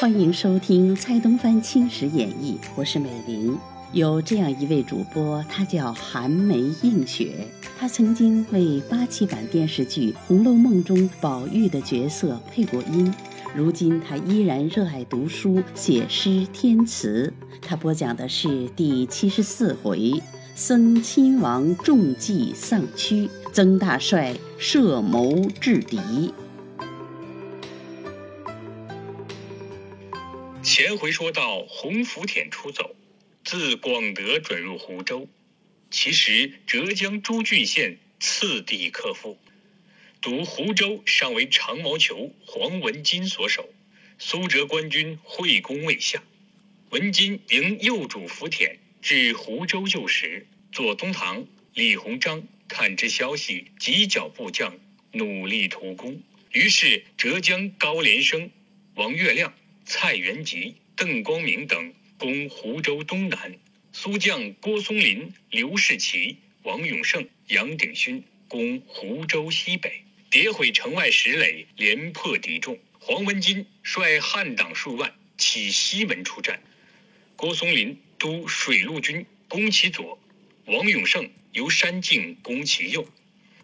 欢迎收听蔡东藩《青史演义》，我是美玲。有这样一位主播，他叫寒梅映雪，他曾经为八七版电视剧《红楼梦》中宝玉的角色配过音。如今他依然热爱读书、写诗填词。他播讲的是第七十四回：僧亲王中计丧躯，曾大帅设谋制敌。前回说到，洪福田出走，自广德转入湖州。其实浙江诸郡县次第克复，独湖州尚为长毛球黄文金所守。苏浙官军会攻未下，文金迎右主福田至湖州旧时，左宗棠、李鸿章探知消息，急剿部将，努力图攻。于是浙江高连生、王月亮。蔡元吉、邓光明等攻湖州东南，苏将郭松林、刘士奇、王永胜、杨鼎勋攻湖州西北，迭毁城外石垒，连破敌众。黄文金率汉党数万起西门出战，郭松林督水陆军攻其左，王永胜由山径攻其右。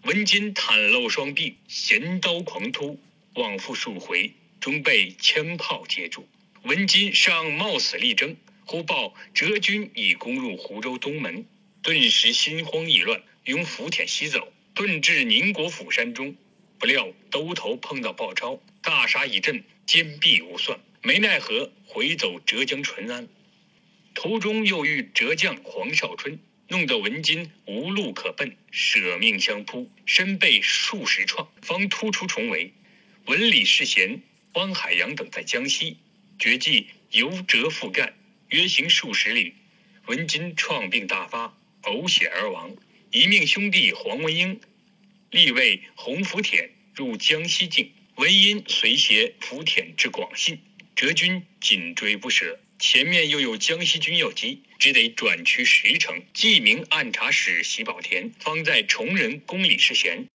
文金袒露双臂，衔刀狂突，往复数回。终被枪炮接住。文金尚冒死力争，忽报浙军已攻入湖州东门，顿时心慌意乱，拥福田西走，遁至宁国府山中。不料兜头碰到鲍超，大杀一阵，坚壁无算，没奈何回走浙江淳安。途中又遇折将黄绍春，弄得文金无路可奔，舍命相扑，身被数十创，方突出重围。文李世贤。汪海洋等在江西，决计由浙复干，约行数十里，文金创病大发，呕血而亡。一命兄弟黄文英立为洪福田入江西境，文英随携福田至广信，浙军紧追不舍，前面又有江西军要击，只得转驱十城。记名按察使喜宝田方在崇仁宫李世贤。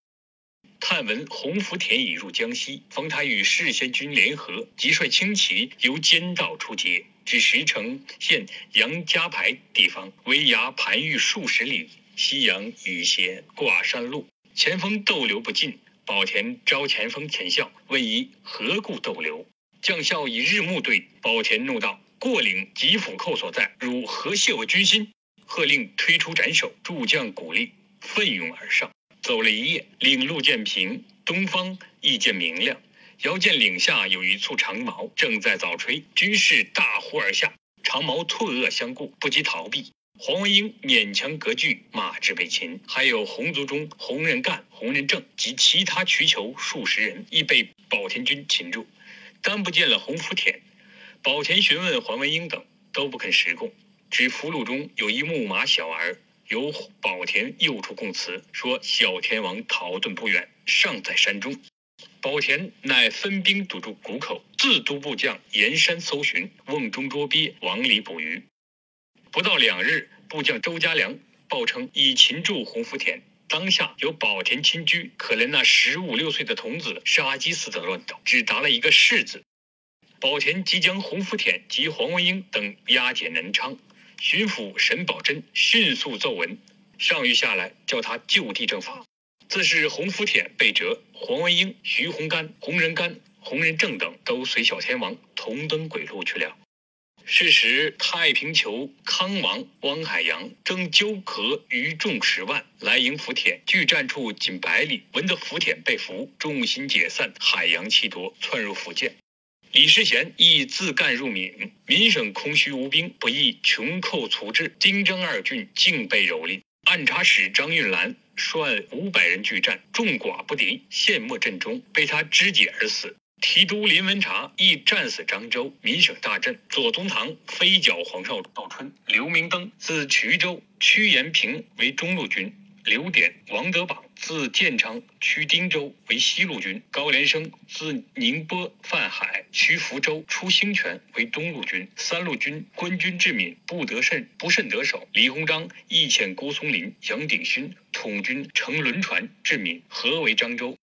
探闻洪福田已入江西，方他与世贤军联合，即率轻骑由监道出捷，至石城县杨家牌地方，围崖盘玉数十里，夕阳雨斜挂山路，前锋逗留不进。宝田招前锋前校问疑何故逗留？将校以日暮对宝田怒道：“过岭吉府寇所在，汝何泄我军心？”喝令推出斩首，诸将鼓励，奋勇而上。走了一夜，岭路渐平，东方亦渐明亮。遥见岭下有一簇长矛，正在早吹。军士大呼而下，长矛退恶相顾，不及逃避。黄文英勉强隔拒，马至被擒。还有红族中洪仁干、洪仁正及其他渠囚数十人，亦被保田军擒住。单不见了洪福田，保田询问黄文英等，都不肯实供。指俘虏中有一木马小儿。由宝田诱出供词，说小天王逃遁不远，尚在山中。宝田乃分兵堵住谷口，自督部将沿山搜寻，瓮中捉鳖，往里捕鱼。不到两日，部将周家良报称已擒住洪福田。当下有宝田亲居，可怜那十五六岁的童子杀鸡似的乱斗，只答了一个“是”字。宝田即将洪福田及黄文英等押解南昌。巡抚沈葆桢迅速奏文，上谕下来，叫他就地正法。自是洪福田被折，黄文英、徐洪干、洪仁干、洪仁正等都随小天王同登鬼路去了。是时，太平酋康王汪海洋征纠合余众十万来迎福田，距战处仅百里，闻得福田被俘，众心解散，海洋气夺，窜入福建。李世贤亦自干入闽，闽省空虚无兵，不易穷寇卒至，丁征二郡竟被蹂躏。按察使张运兰率五百人拒战，众寡不敌，陷没阵中，被他肢解而死。提督林文察亦战死漳州，闽省大震。左宗棠飞剿黄绍春，刘明登自衢州屈延平为中路军。刘典、王德榜自建昌趋汀州为西路军；高连生自宁波泛海趋福州出兴泉为东路军。三路军官军至闽不得甚不甚得手。李鸿章亦遣郭松龄、杨鼎勋统军乘轮船至闽，合围漳州。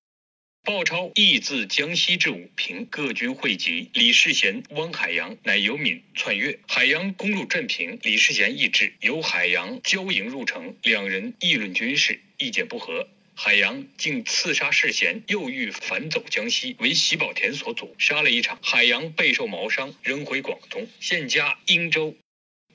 鲍超亦自江西至武平，各军汇集。李世贤、汪海洋乃由闽窜越，海洋攻入镇平，李世贤亦至，由海洋交营入城，两人议论军事，意见不合。海洋竟刺杀世贤，又欲反走江西，为喜宝田所阻，杀了一场。海洋备受毛伤，仍回广东，现家英州。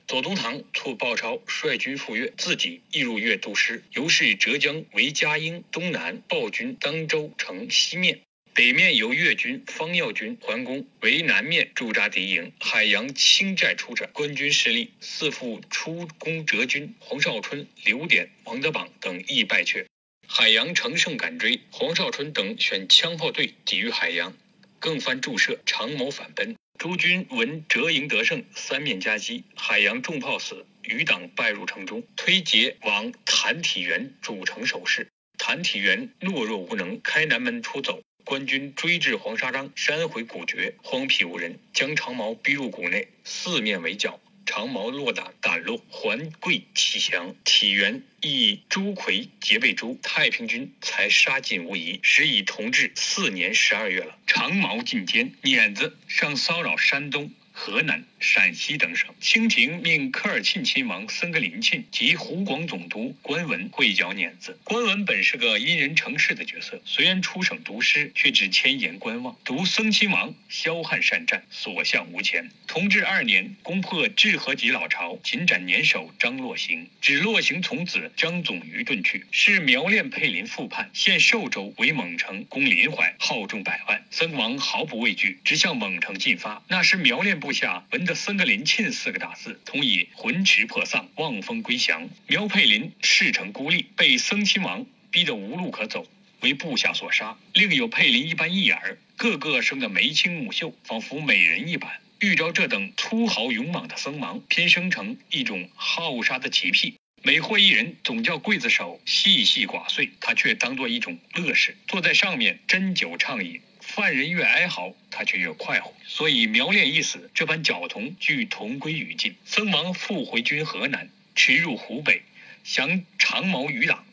左宗棠促鲍超率军赴越，自己亦入越督师。由是浙江为嘉英，东南鲍军当州城西面，北面由越军方耀军还攻，为南面驻扎敌营。海洋倾寨出战，官军势力四副出攻浙军，黄绍春、刘典、王德榜等亦败却。海洋乘胜赶追，黄绍春等选枪炮队抵御海洋，更翻注射，长矛反奔。诸军闻折营得胜，三面夹击，海洋重炮死，余党败入城中，推捷往谭体元主城守势。谭体元懦弱无能，开南门出走，官军追至黄沙张，山回谷绝，荒僻无人，将长矛逼入谷内，四面围剿。长毛落胆，胆落，还跪弃降。体元以朱魁结被诛太平军，才杀尽无疑。时已同治四年十二月了。长毛进监，碾子上骚扰山东。河南、陕西等省，清廷命科尔沁亲王森格林沁及湖广总督官文会剿碾子。官文本是个因人成事的角色，虽然出省读诗，却只千言观望。读僧亲王骁悍善战，所向无前。同治二年，攻破治和及老巢，擒斩年首张洛行，指洛行从子张总于遁去。是苗练佩林复叛，现寿州为蒙城，攻临淮，号众百万。僧王毫不畏惧，直向蒙城进发。那时苗练部下闻得森格林沁四个大字，同以魂驰魄丧，望风归降。苗佩林事成孤立，被僧亲王逼得无路可走，为部下所杀。另有佩林一般一儿，个个生得眉清目秀，仿佛美人一般。遇着这等粗豪勇猛的僧王，偏生成一种好杀的奇癖。每获一人，总叫刽子手细细剐碎，他却当作一种乐事，坐在上面斟酒畅饮。犯人越哀嚎，他却越快活。所以苗练一死，这般狡童俱同归于尽。僧王复回军河南，驰入湖北，降长毛余党，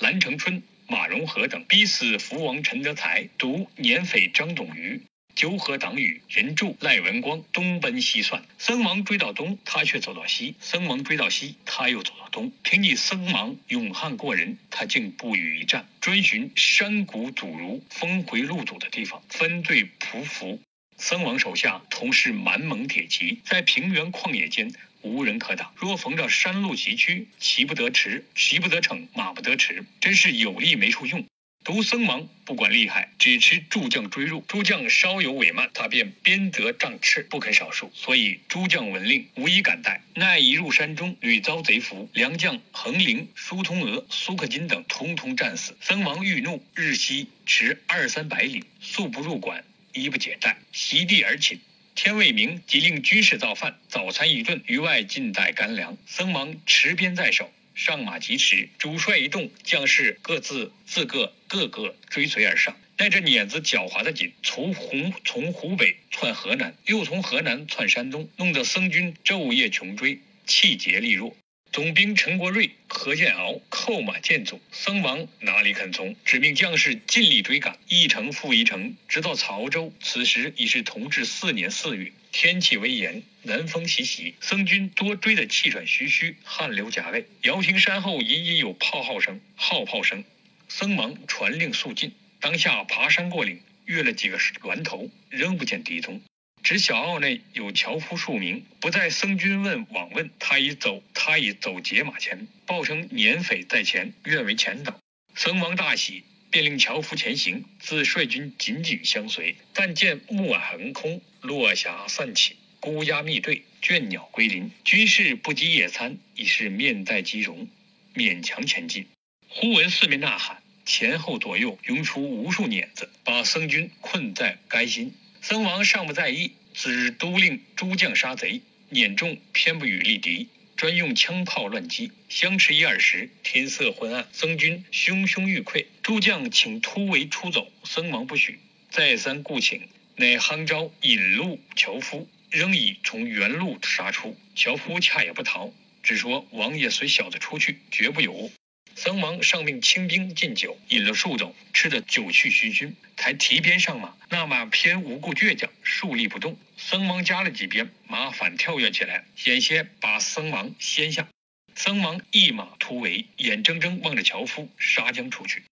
蓝成春、马荣和等，逼死福王陈德才，毒年匪张董瑜。纠合党羽，人助赖文光东奔西窜。僧王追到东，他却走到西；僧王追到西，他又走到东。凭你僧王勇悍过人，他竟不与一战，追寻山谷阻如峰回路阻的地方，分队匍匐。僧王手下同是满蒙铁骑，在平原旷野间无人可挡。若逢着山路崎岖，骑不得驰，骑不得骋，马不得驰，真是有力没处用。独僧王不管厉害，只持诸将追入。诸将稍有违慢，他便鞭责杖斥，不肯少数。所以诸将闻令，无一敢怠。奈一入山中，屡遭贼伏，良将横陵、舒通娥、苏克金等，通通战死。僧王愈怒，日夕驰二三百里，素不入馆，衣不解带，席地而寝。天未明，即令军士造饭，早餐一顿，于外尽带干粮。僧王持鞭在手。上马疾驰，主帅一动，将士各自自个个个追随而上。带着碾子狡猾的紧，从湖从湖北窜河南，又从河南窜山东，弄得僧军昼夜穷追，气竭力弱。总兵陈国瑞、何建鳌扣马见阻，僧王哪里肯从？只命将士尽力追赶，一城复一城，直到曹州。此时已是同治四年四月，天气微炎，南风习习，僧军多追得气喘吁吁，汗流浃背。遥听山后隐隐有炮号声，号炮声。僧忙传令速进，当下爬山过岭，越了几个峦头，仍不见敌踪。只小坳内有樵夫数名，不在僧军问往问，他已走，他已走解马前，报称年匪在前，愿为前导。僧王大喜，便令樵夫前行，自率军紧紧相随。但见暮霭横空，落霞散起，孤鸦密对，倦鸟归林，军士不饥夜餐，已是面带饥容，勉强前进。忽闻四面呐喊，前后左右涌出无数碾子，把僧军困在垓心。僧王尚不在意，只督令诸将杀贼，碾众偏不与力敌，专用枪炮乱击。相持一二时，天色昏暗，僧军汹汹欲溃，诸将请突围出走，僧王不许，再三顾请，乃夯招引路樵夫，仍以从原路杀出。樵夫恰也不逃，只说王爷随小子出去，绝不有误。僧王上命清兵进酒，饮了数斗，吃得酒气熏熏，才提鞭上马。那马偏无故倔强，竖立不动。僧王加了几鞭，马反跳跃起来，险些把僧王掀下。僧王一马突围，眼睁睁望着樵夫杀将出去。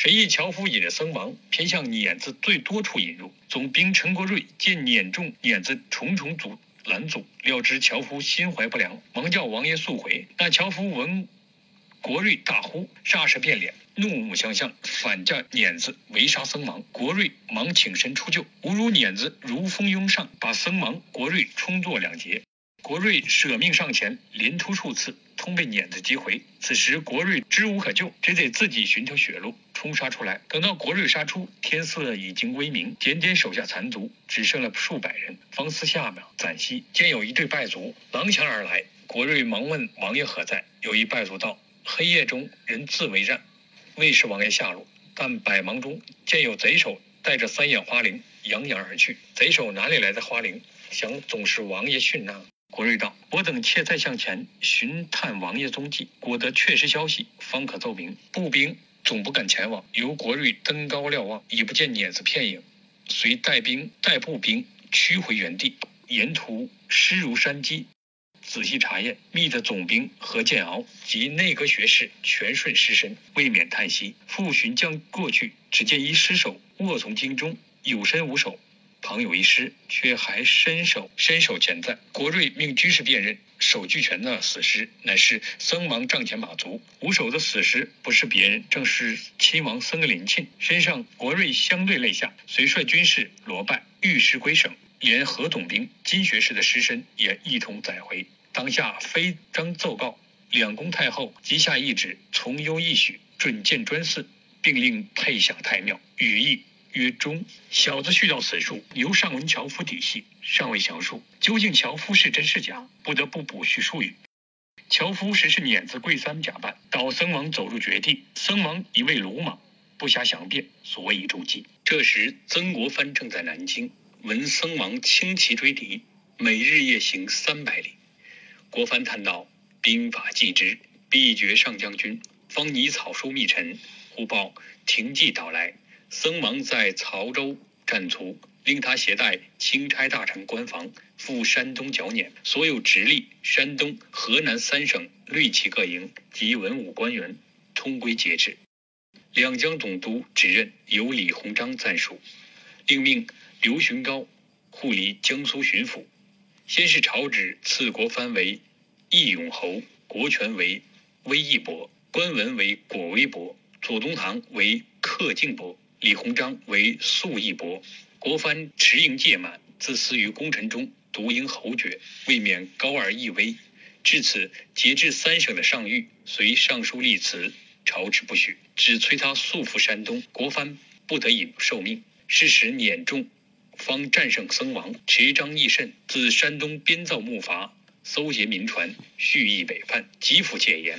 谁意樵夫引着僧王偏向碾子最多处引入。总兵陈国瑞见碾中碾子重重阻拦阻，料知樵夫心怀不良，忙叫王爷速回。那樵夫闻国瑞大呼，霎时变脸，怒目相向，反架碾子围杀僧王。国瑞忙请身出救，吾如碾子如风拥上，把僧王、国瑞冲作两截。国瑞舍命上前，连出数次，通被碾子击回。此时国瑞知无可救，只得自己寻条血路冲杀出来。等到国瑞杀出，天色已经微明，点点手下残卒只剩了数百人，方思下马暂息。见有一队败卒狼墙而来，国瑞忙问王爷何在？有一败卒道：“黑夜中人自为战，未识王爷下落。但百忙中见有贼首带着三眼花翎扬扬而去。贼首哪里来的花翎？想总是王爷训纳。”国瑞道：“我等且再向前寻探王爷踪迹，果得确实消息，方可奏明。步兵总不敢前往，由国瑞登高瞭望，已不见碾子片影，遂带兵带步兵驱回原地。沿途尸如山积。仔细查验，密的总兵何建鳌及内阁学士全顺尸身，未免叹息。复寻将过去，只见一尸首卧从京中，有身无手。”旁有一尸，却还伸手伸手前在。国瑞命居士辨认，手俱全的死尸乃是僧王帐前马卒；无手的死尸不是别人，正是亲王僧林沁。身上国瑞相对肋下，遂率军士罗拜御尸归省，连何总兵金学士的尸身也一同载回。当下飞章奏告两宫太后，即下懿旨，从优一许，准建专寺，并令配享太庙，语意。曰中，小子续到此处，由上文樵夫底细，尚未详述。究竟樵夫是真是假，不得不补叙数语。樵夫实是碾子贵三假扮，导僧王走入绝地。僧王一位鲁莽，不暇详辩，所以中计。这时曾国藩正在南京，闻僧王轻骑追敌，每日夜行三百里。国藩叹道：“兵法既之，必绝上将军。”方拟草书密陈，忽报廷记到来。僧王在曹州战卒，令他携带钦差大臣官房赴山东剿捻，所有直隶、山东、河南三省律旗各营及文武官员通归节制。两江总督指认由李鸿章暂署，另命刘询高护理江苏巡抚。先是朝旨赐国藩为义勇侯，国权为威义伯，官文为果威伯，左宗棠为克敬伯。李鸿章为素义伯，国藩持营戒满，自私于功臣中独应侯爵，未免高而易威。至此，节制三省的上谕随上书立辞，朝旨不许，只催他速赴山东。国藩不得已受命。是时碾中，方战胜僧王，持章义慎，自山东编造木筏，搜劫民船，蓄意北犯，急府戒严。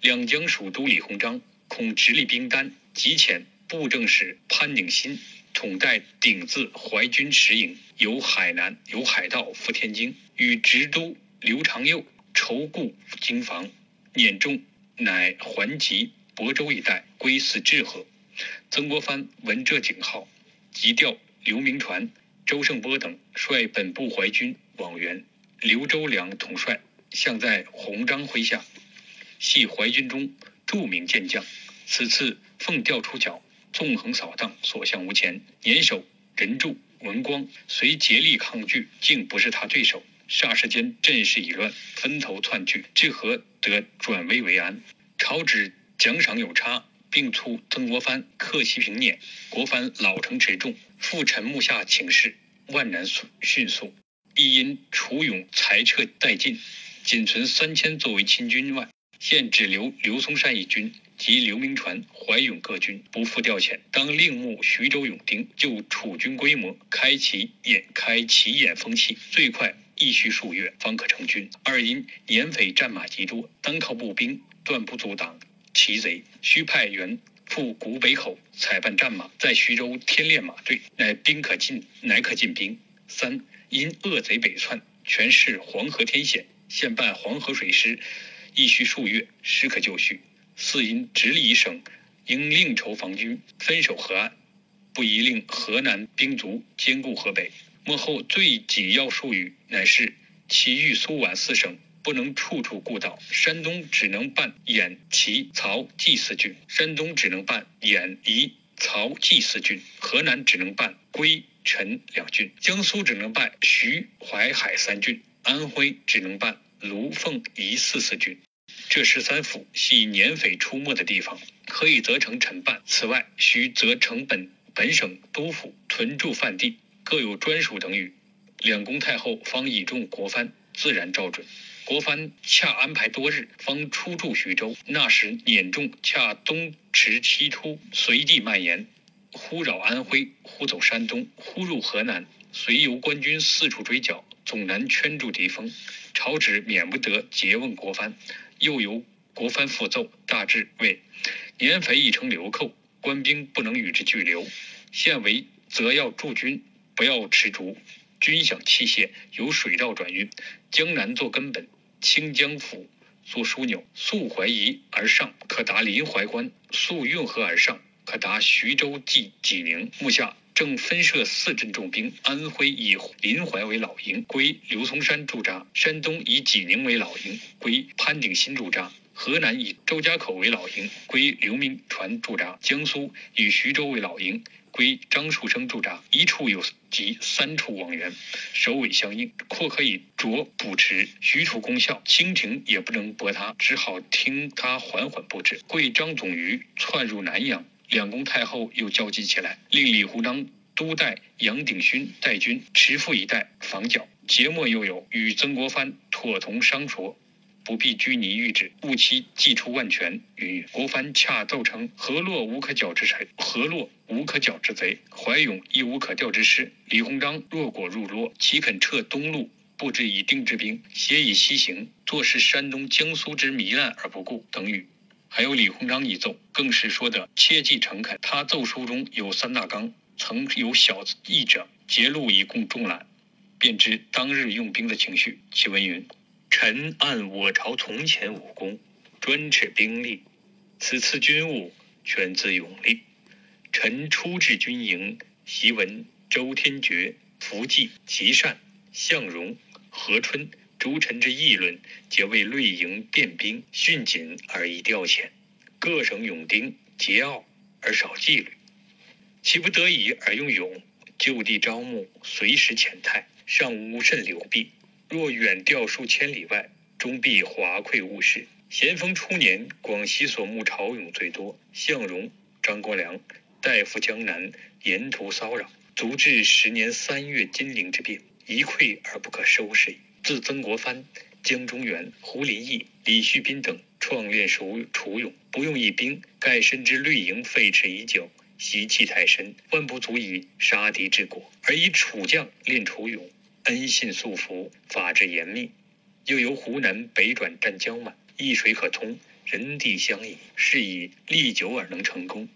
两江属都李鸿章恐直隶兵单急遣。布政使潘鼎新统带鼎字淮军十营，由海南由海盗赴天津，与直都刘长佑筹固京防。碾中乃还籍亳州一带，归祀治河。曾国藩闻这警号，即调刘铭传、周盛波等率本部淮军往援。刘周两统帅向在鸿章麾下，系淮军中著名健将。此次奉调出剿。纵横扫荡，所向无前。年守、人柱、文光虽竭力抗拒，竟不是他对手。霎时间，阵势已乱，分头窜去。至何得转危为安？朝旨奖赏有差，并促曾国藩克其平碾。国藩老成持重，复陈目下请示，万难迅速。亦因楚勇裁撤殆尽，仅存三千作为亲军外，现只留刘松山一军。及刘铭传、怀勇各军不复调遣，当另募徐州勇丁，就楚军规模，开启眼开其眼风气，最快亦需数月方可成军。二因年匪战马极多，单靠步兵断不阻挡其贼，需派员赴古北口采办战马，在徐州添练马队，乃兵可进，乃可进兵。三因恶贼北窜，全是黄河天险，现办黄河水师，亦需数月，时可就绪。四因直隶省应另筹防军，分守河岸，不宜令河南兵卒兼顾河北。幕后最紧要术语乃是其豫苏皖四省不能处处顾到，山东只能办兖齐曹冀四郡，山东只能办兖宜曹冀四郡，河南只能办归陈两郡，江苏只能办徐淮海三郡，安徽只能办卢凤仪四四郡。这十三府系年匪出没的地方，可以责成陈办。此外，需责成本本省督府屯驻范地。各有专属等语，两宫太后方倚重国藩，自然照准。国藩恰安排多日，方出驻徐州。那时捻众恰东驰西突，随地蔓延，忽扰安徽，忽走山东，忽入河南，随由官军四处追剿，总难圈住敌锋。朝旨免不得诘问国藩，又由国藩复奏，大致为：年匪已成流寇，官兵不能与之俱留，现为则要驻军。不要持竹，军饷器械由水道转运，江南做根本，清江府做枢纽，溯淮夷而上，可达临淮关；溯运河而上，可达徐州即济宁。目下正分设四镇重兵：安徽以临淮为老营，归刘松山驻扎；山东以济宁为老营，归潘鼎新驻扎；河南以周家口为老营，归刘铭传驻扎；江苏以徐州为老营。归张树声驻扎，一处有即三处望援，首尾相应，或可以着补持，许处功效。清廷也不能驳他，只好听他缓缓布置。贵张总于窜入南阳，两宫太后又焦急起来，令李鸿章督带杨鼎勋带军持赴一带防剿。节末又有与曾国藩妥同商酌。不必拘泥谕旨，务期祭出万全。云云。国藩恰奏称：河洛无可剿之臣，河洛无可剿之贼，淮勇亦无可调之师。李鸿章若果入洛，岂肯撤东路，布置以定之兵，斜以西行，坐视山东、江苏之糜烂而不顾？等语。还有李鸿章一奏，更是说的切记诚恳。他奏书中有三大纲，曾有小译者节录以供众览，便知当日用兵的情绪。其文云。臣按我朝从前武功，专持兵力。此次军务全自勇力。臣初至军营，习闻周天觉、福记、吉善、向荣、何春诸臣之议论，皆为锐营变兵，训谨而易调遣。各省勇丁桀骜而少纪律，岂不得已而用勇？就地招募，随时遣泰，尚无甚流弊。若远调数千里外，终必华溃误事。咸丰初年，广西所募朝勇最多，向荣、张国良大夫江南，沿途骚扰，足至十年三月金陵之变，一溃而不可收拾矣。自曾国藩、江忠源、胡林翼、李旭斌等创练熟楚勇，不用一兵，盖深知绿营废弛已久，习气太深，万不足以杀敌之果，而以楚将练楚勇。恩信素服，法制严密，又由湖南北转占江满，易水可通，人地相宜，是以历久而能成功。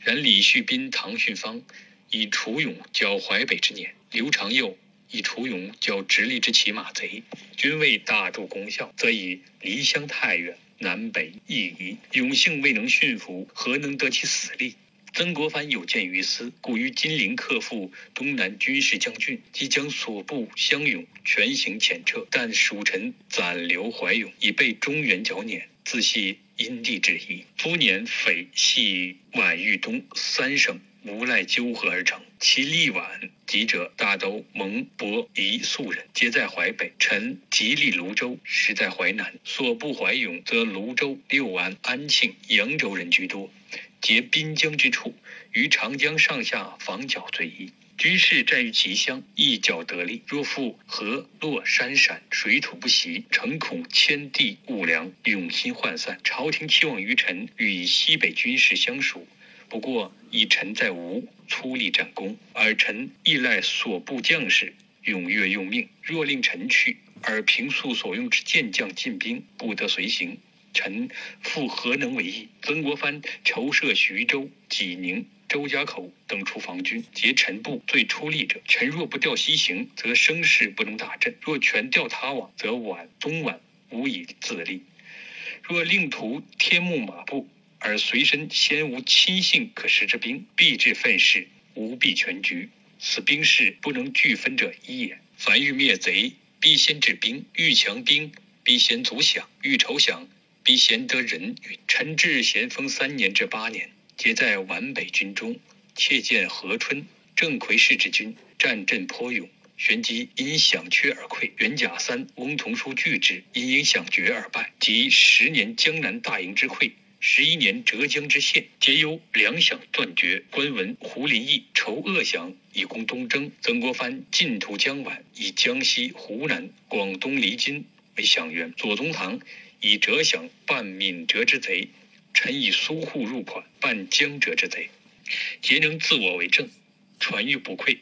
然李旭斌、唐训芳以楚勇剿淮北之年，刘长佑以楚勇教直隶之骑马贼，均未大助功效，则以离乡太远，南北异夷，勇性未能驯服，何能得其死力？曾国藩有见于斯，故于金陵克复东南军事将军，即将所部乡勇全行遣撤。但蜀臣暂留怀勇，以备中原剿捻，自系因地制宜。夫年匪系皖豫东三省无赖纠合而成，其力皖籍者大都蒙博夷素人，皆在淮北。臣吉利泸州，实在淮南。所部怀勇，则泸州、六安、安庆、扬州人居多。结滨江之处，于长江上下防剿最易。军事战于其乡，一剿得利。若复河洛山陕，水土不习，诚恐迁地物粮，永心涣散。朝廷期望于臣与西北军事相属，不过以臣在吴粗力战功，而臣依赖所部将士踊跃用命。若令臣去，而平素所用之健将进兵不得随行。臣复何能为意？曾国藩筹设徐州、济宁、周家口等处防军，皆臣部最出力者。臣若不调西行，则声势不能大振；若全调他往，则皖、东莞无以自立。若令徒天目马步，而随身先无亲信可食之兵，必至愤世，无必全局。此兵士不能俱分者一也。凡欲灭贼，必先治兵；欲强兵，必先足饷；欲筹饷，必先得人。臣至咸丰三年至八年，皆在皖北军中，窃见何春、郑奎氏之军，战阵颇勇。旋即因饷缺而溃，元甲三，翁同书拒之，因因饷绝而败。及十年江南大营之溃，十一年浙江之县，皆由粮饷断绝。官文胡林翼筹恶饷以供东征，曾国藩进图江晚，以江西、湖南、广东离津为饷源。左宗棠以浙饷办闽浙之贼，臣以苏沪入款办江浙之贼，皆能自我为政，传誉不愧，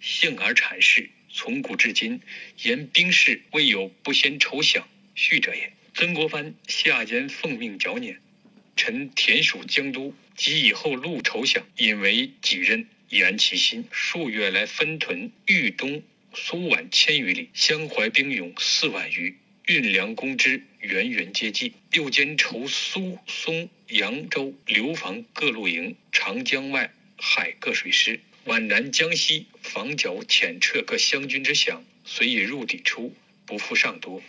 幸而阐释。从古至今，言兵士未有不先筹饷序者也。曾国藩下监奉命剿捻，臣田属江都，及以后录筹饷，引为己任，以安其心。数月来分屯豫东、苏皖千余里，相怀兵勇四万余，运粮攻之，源源接济。又兼筹苏、松、扬州、流防各路营，长江外海各水师。皖南、江西防剿遣撤各湘军之饷，虽也入抵出，不复上多。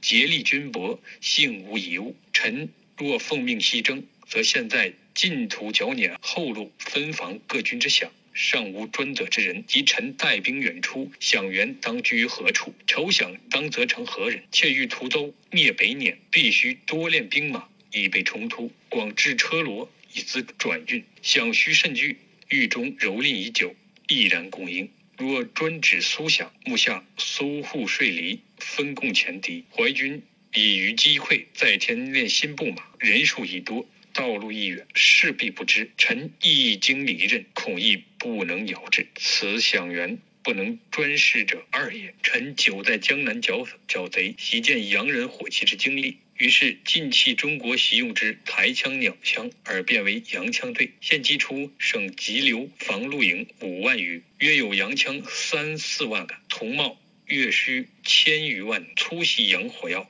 竭力军薄，幸无遗物。臣若奉命西征，则现在进图剿捻后路分防各军之饷，尚无专责之人。即臣带兵远出，饷源当居于何处？筹饷当责成何人？窃欲图州灭北捻，必须多练兵马，以备冲突；广置车罗，以资转运。饷需甚巨。狱中蹂躏已久，毅然供应。若专指苏饷，目下苏沪税离，分共前敌，淮军已于击溃，再添练新布马，人数已多，道路亦远，势必不知。臣一经离任，恐亦不能遥之。此饷源不能专事者二也。臣久在江南剿剿贼，习见洋人火器之精利。于是尽弃中国习用之台枪、鸟枪，而变为洋枪队。现击出省急流防露营五万余，约有洋枪三四万杆，铜帽月需千余万，粗细洋火药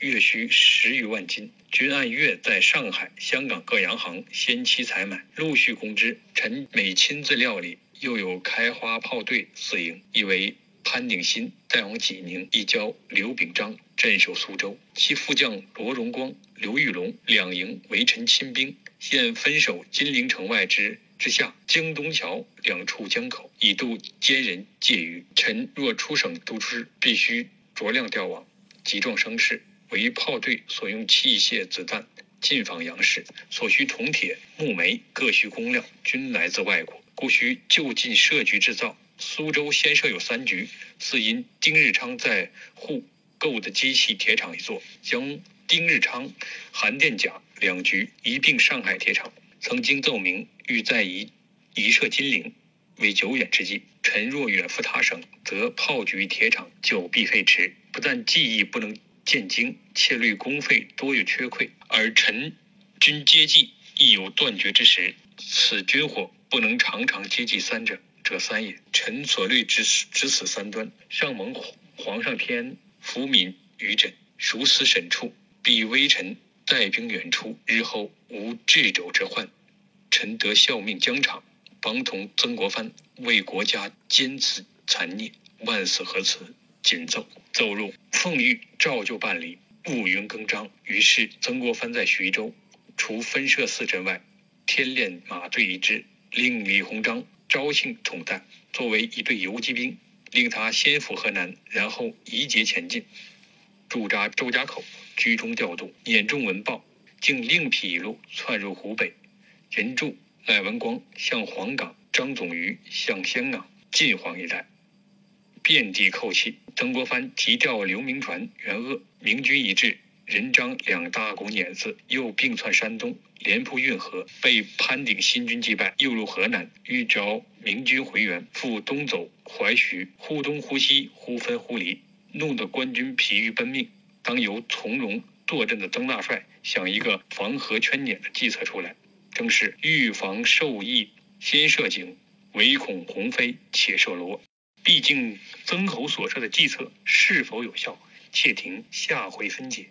月需十余万斤。均按月在上海、香港各洋行先期采买，陆续供之。臣每亲自料理。又有开花炮队四营，一为。潘鼎新再往济宁，一交刘秉章镇守苏州，其副将罗荣光、刘玉龙两营为臣亲兵，现分守金陵城外之之下京东桥两处江口，以渡奸人借于臣若出省督之，必须酌量调往，急壮声势。为炮队所用器械子弹，进防洋士所需铜铁木煤各需工料，均来自外国，故需就近设局制造。苏州先设有三局，似因丁日昌在沪购的机器铁厂一座，将丁日昌、韩殿甲两局一并上海铁厂。曾经奏明欲在移移设金陵，为久远之计。臣若远赴他省，则炮局铁厂久必废弛，不但技艺不能见精，且虑公费多有缺溃，而臣军接济亦有断绝之时。此军火不能常常接济三者。者三也。臣所虑之只此三端。上蒙皇上天福民于朕，孰思审处，必微臣带兵远出，日后无掣肘之患。臣得效命疆场，帮同曾国藩为国家坚持残孽，万死何辞？紧奏。奏入，奉谕照旧办理，务云更张。于是曾国藩在徐州，除分设四镇外，添练马队一支，令李鸿章。招庆统弹，作为一队游击兵，令他先赴河南，然后移节前进，驻扎周家口，居中调度。眼中闻报，竟另辟一路窜入湖北。人助赖文光向黄冈，张总瑜向香港、晋黄一带，遍地寇气。曾国藩急调刘铭传援鄂，明军一至，任张两大股捻子又并窜山东。连扑运河，被潘鼎新军击败，又入河南，欲招明军回援，复东走淮徐，忽东忽西，忽分忽离，弄得官军疲于奔命。当由从容坐镇的曾大帅想一个防河圈撵的计策出来，正是预防受益，先设警，唯恐鸿飞且射罗。毕竟曾侯所设的计策是否有效，且听下回分解。